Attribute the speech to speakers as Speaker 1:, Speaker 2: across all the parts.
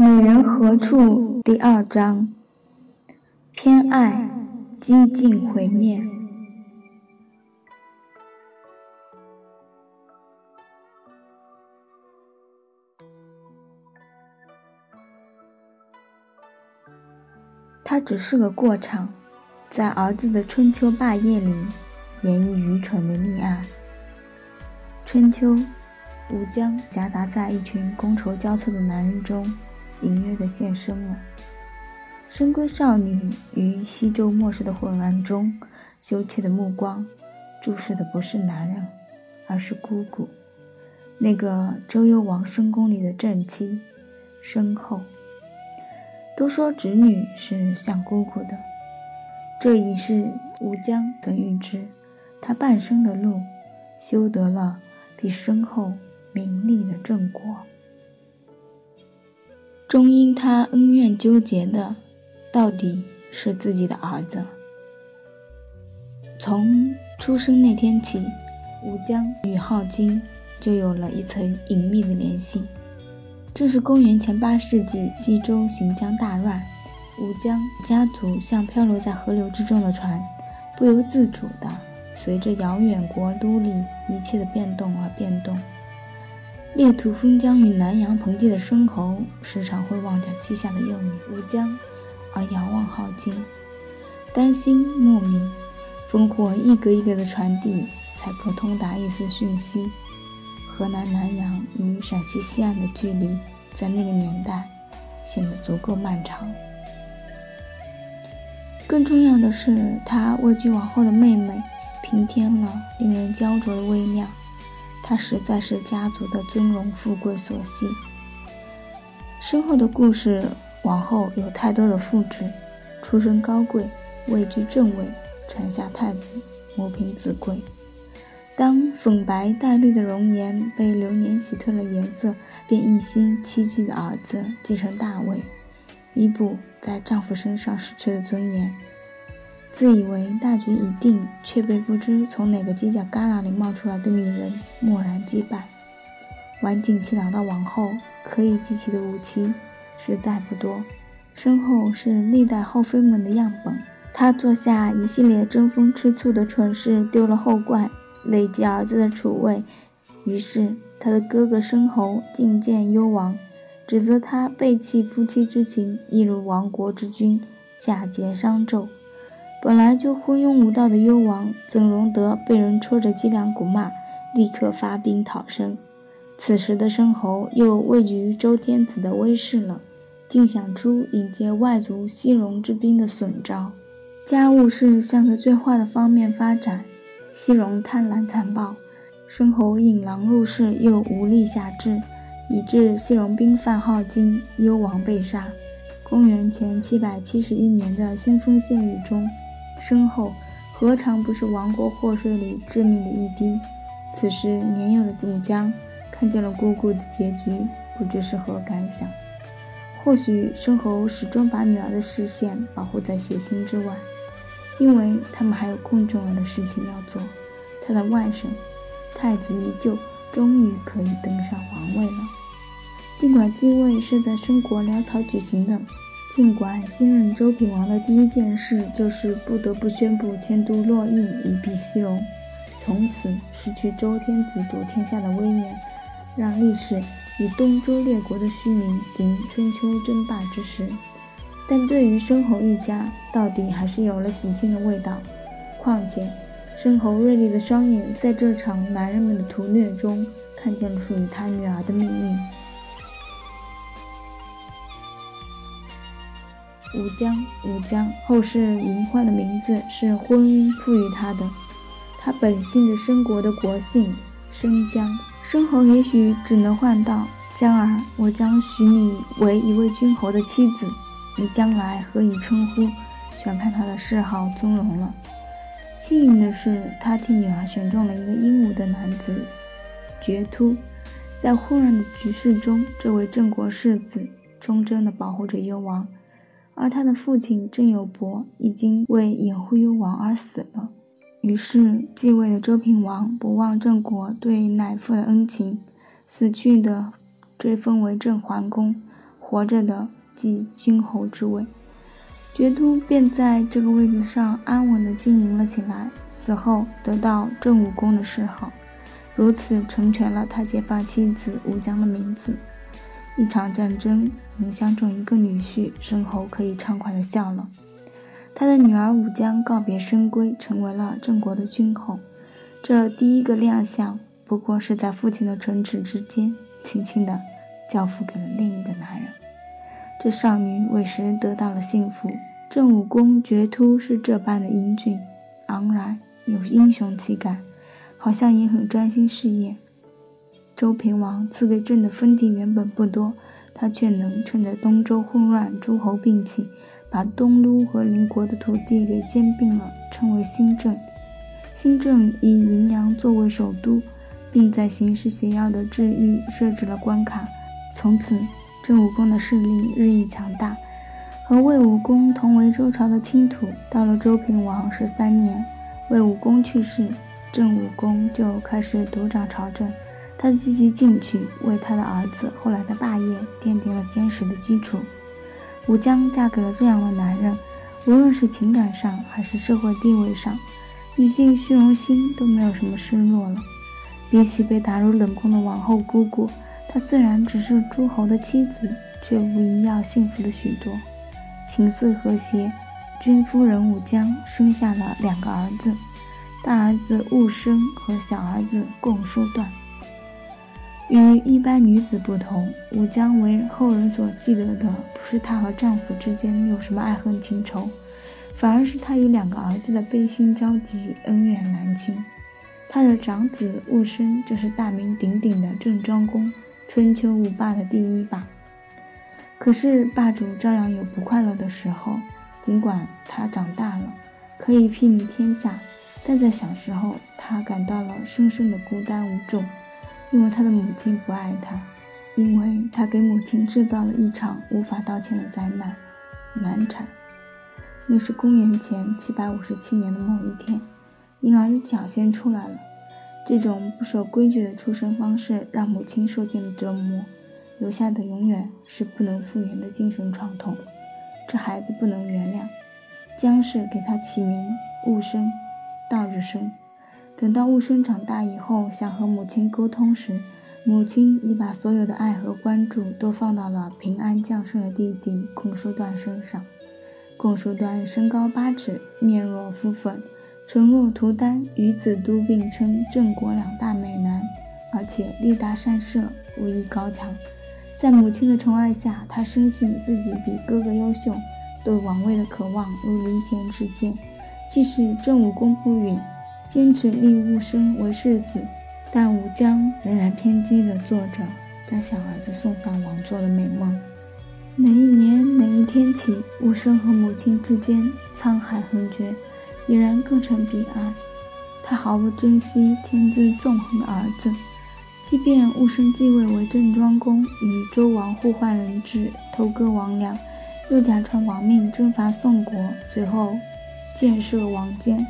Speaker 1: 美人何处？第二章，偏爱，激进毁灭。它只是个过场，在儿子的春秋霸业里，演绎愚蠢的溺爱。春秋，吴江夹杂在一群觥筹交错的男人中。隐约的现身了。深闺少女于西周末世的混乱中，羞怯的目光注视的不是男人，而是姑姑，那个周幽王深宫里的正妻，身后。都说侄女是像姑姑的，这一世吴江等预知，他半生的路，修得了比身后名利的正果。终因他恩怨纠结的，到底是自己的儿子。从出生那天起，吴江与镐京就有了一层隐秘的联系。这是公元前八世纪，西周行将大乱，吴江家族像漂流在河流之中的船，不由自主地随着遥远国都里一切的变动而变动。列土封疆与南阳盆地的申侯，时常会忘掉膝下的幼女乌江，而遥望镐京，担心莫名烽火一格一格的传递，才可通达一丝讯息。河南南阳与陕西西安的距离，在那个年代显得足够漫长。更重要的是，他位居王后的妹妹，平添了令人焦灼的微妙。他实在是家族的尊荣富贵所系。身后的故事，往后有太多的复制，出身高贵，位居正位，产下太子，母凭子贵。当粉白带绿的容颜被流年洗褪了颜色，便一心期冀的儿子继承大位，弥补在丈夫身上失去的尊严。自以为大局已定，却被不知从哪个犄角旮旯里冒出来的女人蓦然击败。晚景凄凉的王后，可以记起的武器实在不多，身后是历代后妃们的样本。她做下一系列争风吃醋的蠢事，丢了后冠，累积儿子的储位。于是，他的哥哥申侯进谏幽王，指责他背弃夫妻之情，一如亡国之君，假节商纣。本来就昏庸无道的幽王，怎容得被人戳着脊梁骨骂？立刻发兵讨生。此时的申侯又畏惧周天子的威势了，竟想出引接外族西戎之兵的损招。家务事向着最坏的方面发展，西戎贪婪残暴，申侯引狼入室又无力辖制，以致西戎兵犯镐京，幽王被杀。公元前七百七十一年的腥风血雨中。身后何尝不是亡国祸水里致命的一滴？此时年幼的武江看见了姑姑的结局，不知是何感想。或许申侯始终把女儿的视线保护在血腥之外，因为他们还有更重要的事情要做。他的外甥太子依旧，终于可以登上皇位了。尽管继位是在申国潦草举行的。尽管新任周平王的第一件事就是不得不宣布迁都洛邑以避西戎，从此失去周天子主天下的威严，让历史以东周列国的虚名行春秋争霸之实。但对于申侯一家，到底还是有了喜庆的味道。况且，申侯锐利的双眼在这场男人们的屠虐中，看见了属于他女儿的命运。吴江，吴江，后世名唤的名字是婚姻赋予他的。他本姓着申国的国姓申江。申侯也许只能唤道：“江儿，我将许你为一位君侯的妻子，你将来何以称呼，全看他的嗜好尊荣了。”幸运的是，他替女儿选中了一个英武的男子绝突。在混乱的局势中，这位郑国世子忠贞地保护着幽王。而他的父亲郑有伯已经为掩护幽王而死了，于是继位的周平王不忘郑国对乃父的恩情，死去的追封为郑桓公，活着的继君侯之位。觉都便在这个位子上安稳地经营了起来，死后得到郑武公的谥号，如此成全了他结发妻子武姜的名字。一场战争能相中一个女婿，申侯可以畅快地笑了。他的女儿武姜告别深闺，成为了郑国的君后。这第一个亮相，不过是在父亲的唇齿之间，轻轻地交付给了另一个男人。这少女委实得到了幸福。郑武公绝突是这般的英俊、昂然，有英雄气概，好像也很专心事业。周平王赐给郑的封地原本不多，他却能趁着东周混乱、诸侯并起，把东都和邻国的土地给兼并了，称为新郑。新郑以荥阳作为首都，并在形势险要的治域设置了关卡。从此，郑武公的势力日益强大。和魏武公同为周朝的亲土。到了周平王十三年，魏武公去世，郑武公就开始独掌朝政。他积极进取，为他的儿子后来的霸业奠定了坚实的基础。武姜嫁给了这样的男人，无论是情感上还是社会地位上，女性虚荣心都没有什么失落了。比起被打入冷宫的王后姑姑，她虽然只是诸侯的妻子，却无疑要幸福了许多。情色和谐，君夫人武姜生下了两个儿子，大儿子戊生和小儿子共叔段。与一般女子不同，武姜为后人所记得的，不是她和丈夫之间有什么爱恨情仇，反而是她与两个儿子的悲心交集、恩怨难清。她的长子戊生就是大名鼎鼎的郑庄公，春秋五霸的第一霸。可是霸主照样有不快乐的时候，尽管他长大了，可以睥睨天下，但在小时候，他感到了深深的孤单无助。因为他的母亲不爱他，因为他给母亲制造了一场无法道歉的灾难——难产。那是公元前七百五十七年的某一天，婴儿的脚先出来了。这种不守规矩的出生方式让母亲受尽了折磨，留下的永远是不能复原的精神创痛。这孩子不能原谅，姜氏给他起名戊生，倒着生。等到雾生长大以后，想和母亲沟通时，母亲已把所有的爱和关注都放到了平安降生的弟弟孔叔段身上。孔叔段身高八尺，面若敷粉，唇若涂丹，与子都并称郑国两大美男，而且力大善射，武艺高强。在母亲的宠爱下，他深信自己比哥哥优秀，对王位的渴望如离弦之箭。即使郑武公不允。坚持立戊生为世子，但武姜仍然偏激地做着将小儿子送上王座的美梦。每一年每一天起，戊生和母亲之间沧海横绝，已然各成彼岸。他毫不珍惜天资纵横的儿子，即便戊生继位为郑庄公，与周王互换人质，偷割王粮，又假传王命征伐宋国，随后建设王建。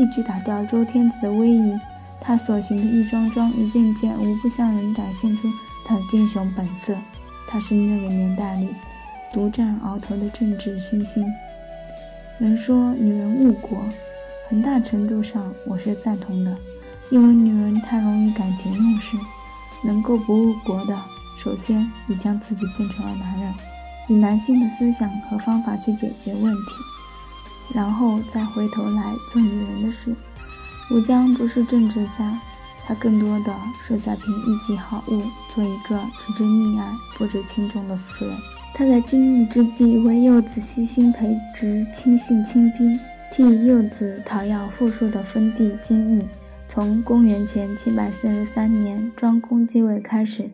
Speaker 1: 一举打掉周天子的威仪，他所行的一桩桩、一件件，无不向人展现出他的精雄本色。他是那个年代里独占鳌头的政治新星。人说女人误国，很大程度上我是赞同的，因为女人太容易感情用事。能够不误国的，首先你将自己变成了男人，以男性的思想和方法去解决问题。然后再回头来做女人的事。武姜不是政治家，他更多的是在凭一己好恶做一个只知溺爱不知轻重的妇人。他在荆益之地为幼子悉心培植，亲信亲兵，替幼子讨要富庶的封地荆益。从公元前七百四十三年庄公继位开始，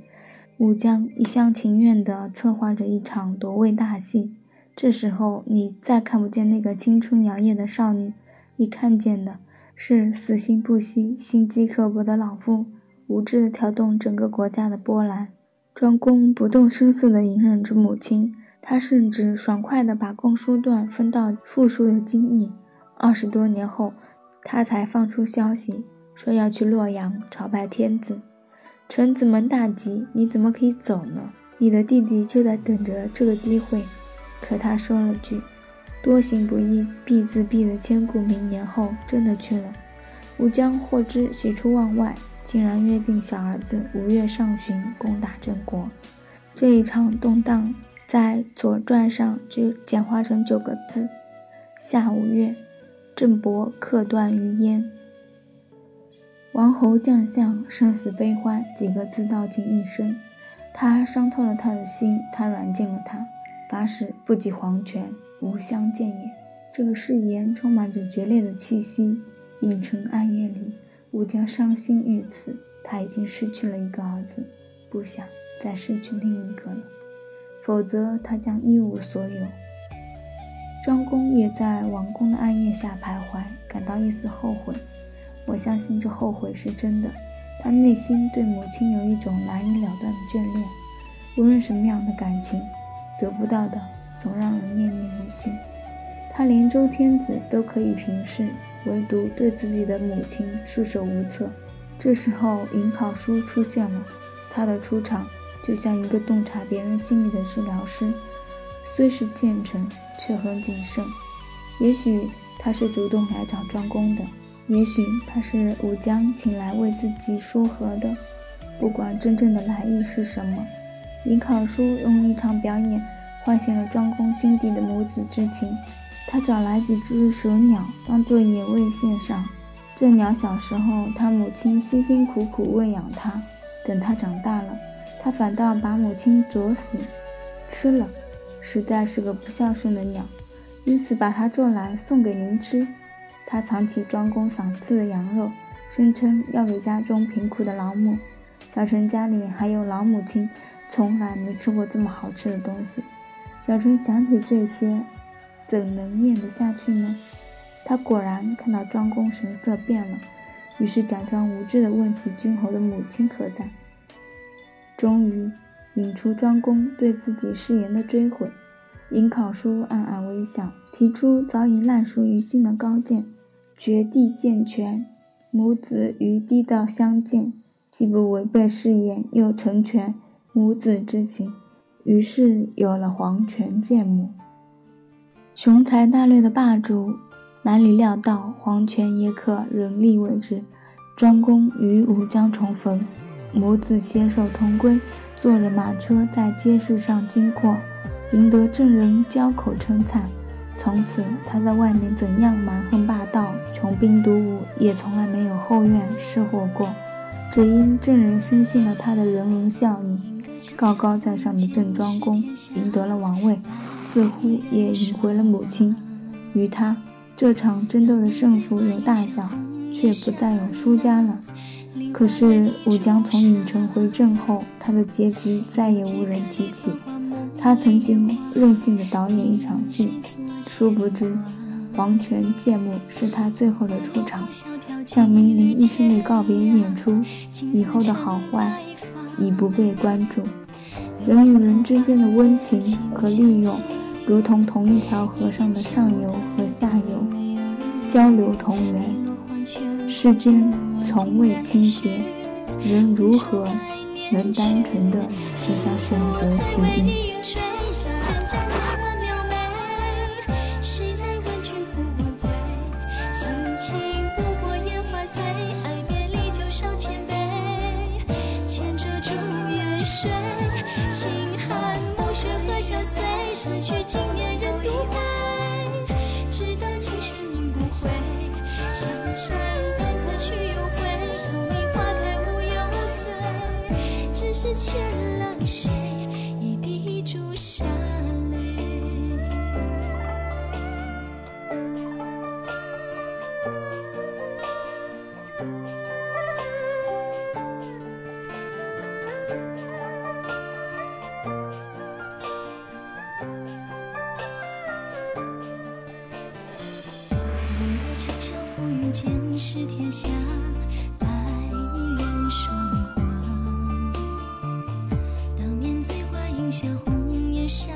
Speaker 1: 武姜一厢情愿地策划着一场夺位大戏。这时候，你再看不见那个青春摇曳的少女，你看见的是死心不息、心机刻薄的老妇，无知地挑动整个国家的波澜。庄公不动声色地隐忍着母亲，他甚至爽快地把公叔段分到富庶的京邑。二十多年后，他才放出消息说要去洛阳朝拜天子。臣子们大急：“你怎么可以走呢？”你的弟弟就在等着这个机会。可他说了句“多行不义必自毙”的千古名言后，真的去了。吴江获知喜出望外，竟然约定小儿子五月上旬攻打郑国。这一场动荡，在《左传》上就简化成九个字：夏五月，郑伯克段于鄢。王侯将相，生死悲欢，几个字道尽一生。他伤透了他的心，他软禁了他，发誓不及黄泉，无相见也。这个誓言充满着决裂的气息。影城暗夜里，武将伤心欲死。他已经失去了一个儿子，不想再失去另一个了，否则他将一无所有。庄公也在王宫的暗夜下徘徊，感到一丝后悔。我相信这后悔是真的。他内心对母亲有一种难以了断的眷恋，无论什么样的感情，得不到的总让人念念不醒。他连周天子都可以平视，唯独对自己的母亲束手无策。这时候，尹考叔出现了。他的出场就像一个洞察别人心理的治疗师，虽是谏臣，却很谨慎。也许他是主动来找庄公的。也许他是武将请来为自己说和的，不管真正的来意是什么，尹考叔用一场表演唤醒了庄公心底的母子之情。他找来几只蛇鸟当做野味献上。这鸟小时候他母亲辛辛苦苦喂养它，等它长大了，他反倒把母亲啄死吃了，实在是个不孝顺的鸟，因此把它捉来送给您吃。他藏起庄公赏赐的羊肉，声称要给家中贫苦的老母。小陈家里还有老母亲，从来没吃过这么好吃的东西。小陈想起这些，怎能咽得下去呢？他果然看到庄公神色变了，于是假装无知地问起君侯的母亲何在。终于引出庄公对自己誓言的追悔。尹考叔暗暗微笑，提出早已烂熟于心的高见。绝地健全，母子于地道相见，既不违背誓言，又成全母子之情，于是有了黄泉见母。雄才大略的霸主，哪里料到黄泉也可人力为之。庄公与武将重逢，母子携手同归，坐着马车在街市上经过，赢得众人交口称赞。从此，他在外面怎样蛮横霸道、穷兵黩武，也从来没有后院失火过。只因郑人深信了他的人伦效应，高高在上的郑庄公赢得了王位，似乎也赢回了母亲。与他，这场争斗的胜负有大小，却不再有输家了。可是武将从郢城回郑后，他的结局再也无人提起。他曾经任性的导演一场戏。殊不知，黄泉剑幕是他最后的出场，向明灵一生的告别演出。以后的好坏已不被关注。人与人之间的温情和利用，如同同一条河上的上游和下游，交流同源。世间从未清洁，人如何能单纯的只想选择其一？
Speaker 2: 今夜人独回，只道今生应不悔。山山看客去又回，桃花开无忧醉。只是欠了谁一滴朱砂？下红叶山。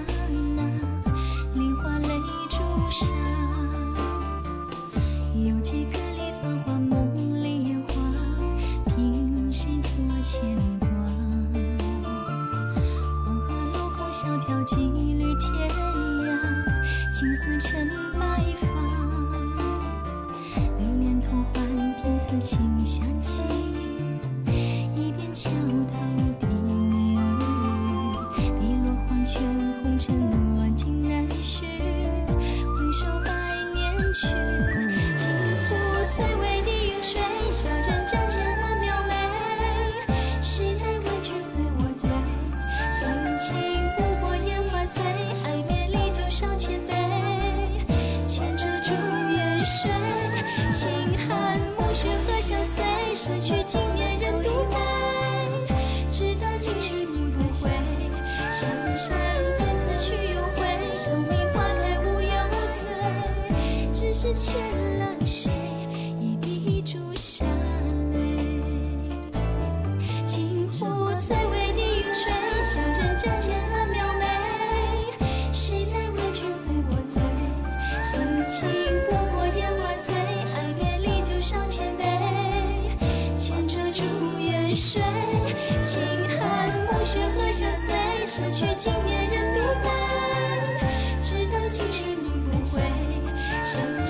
Speaker 2: 是前浪谁？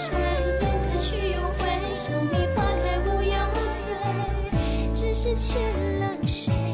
Speaker 2: 山雁自去又回，送你花开无忧醉，只是欠了谁？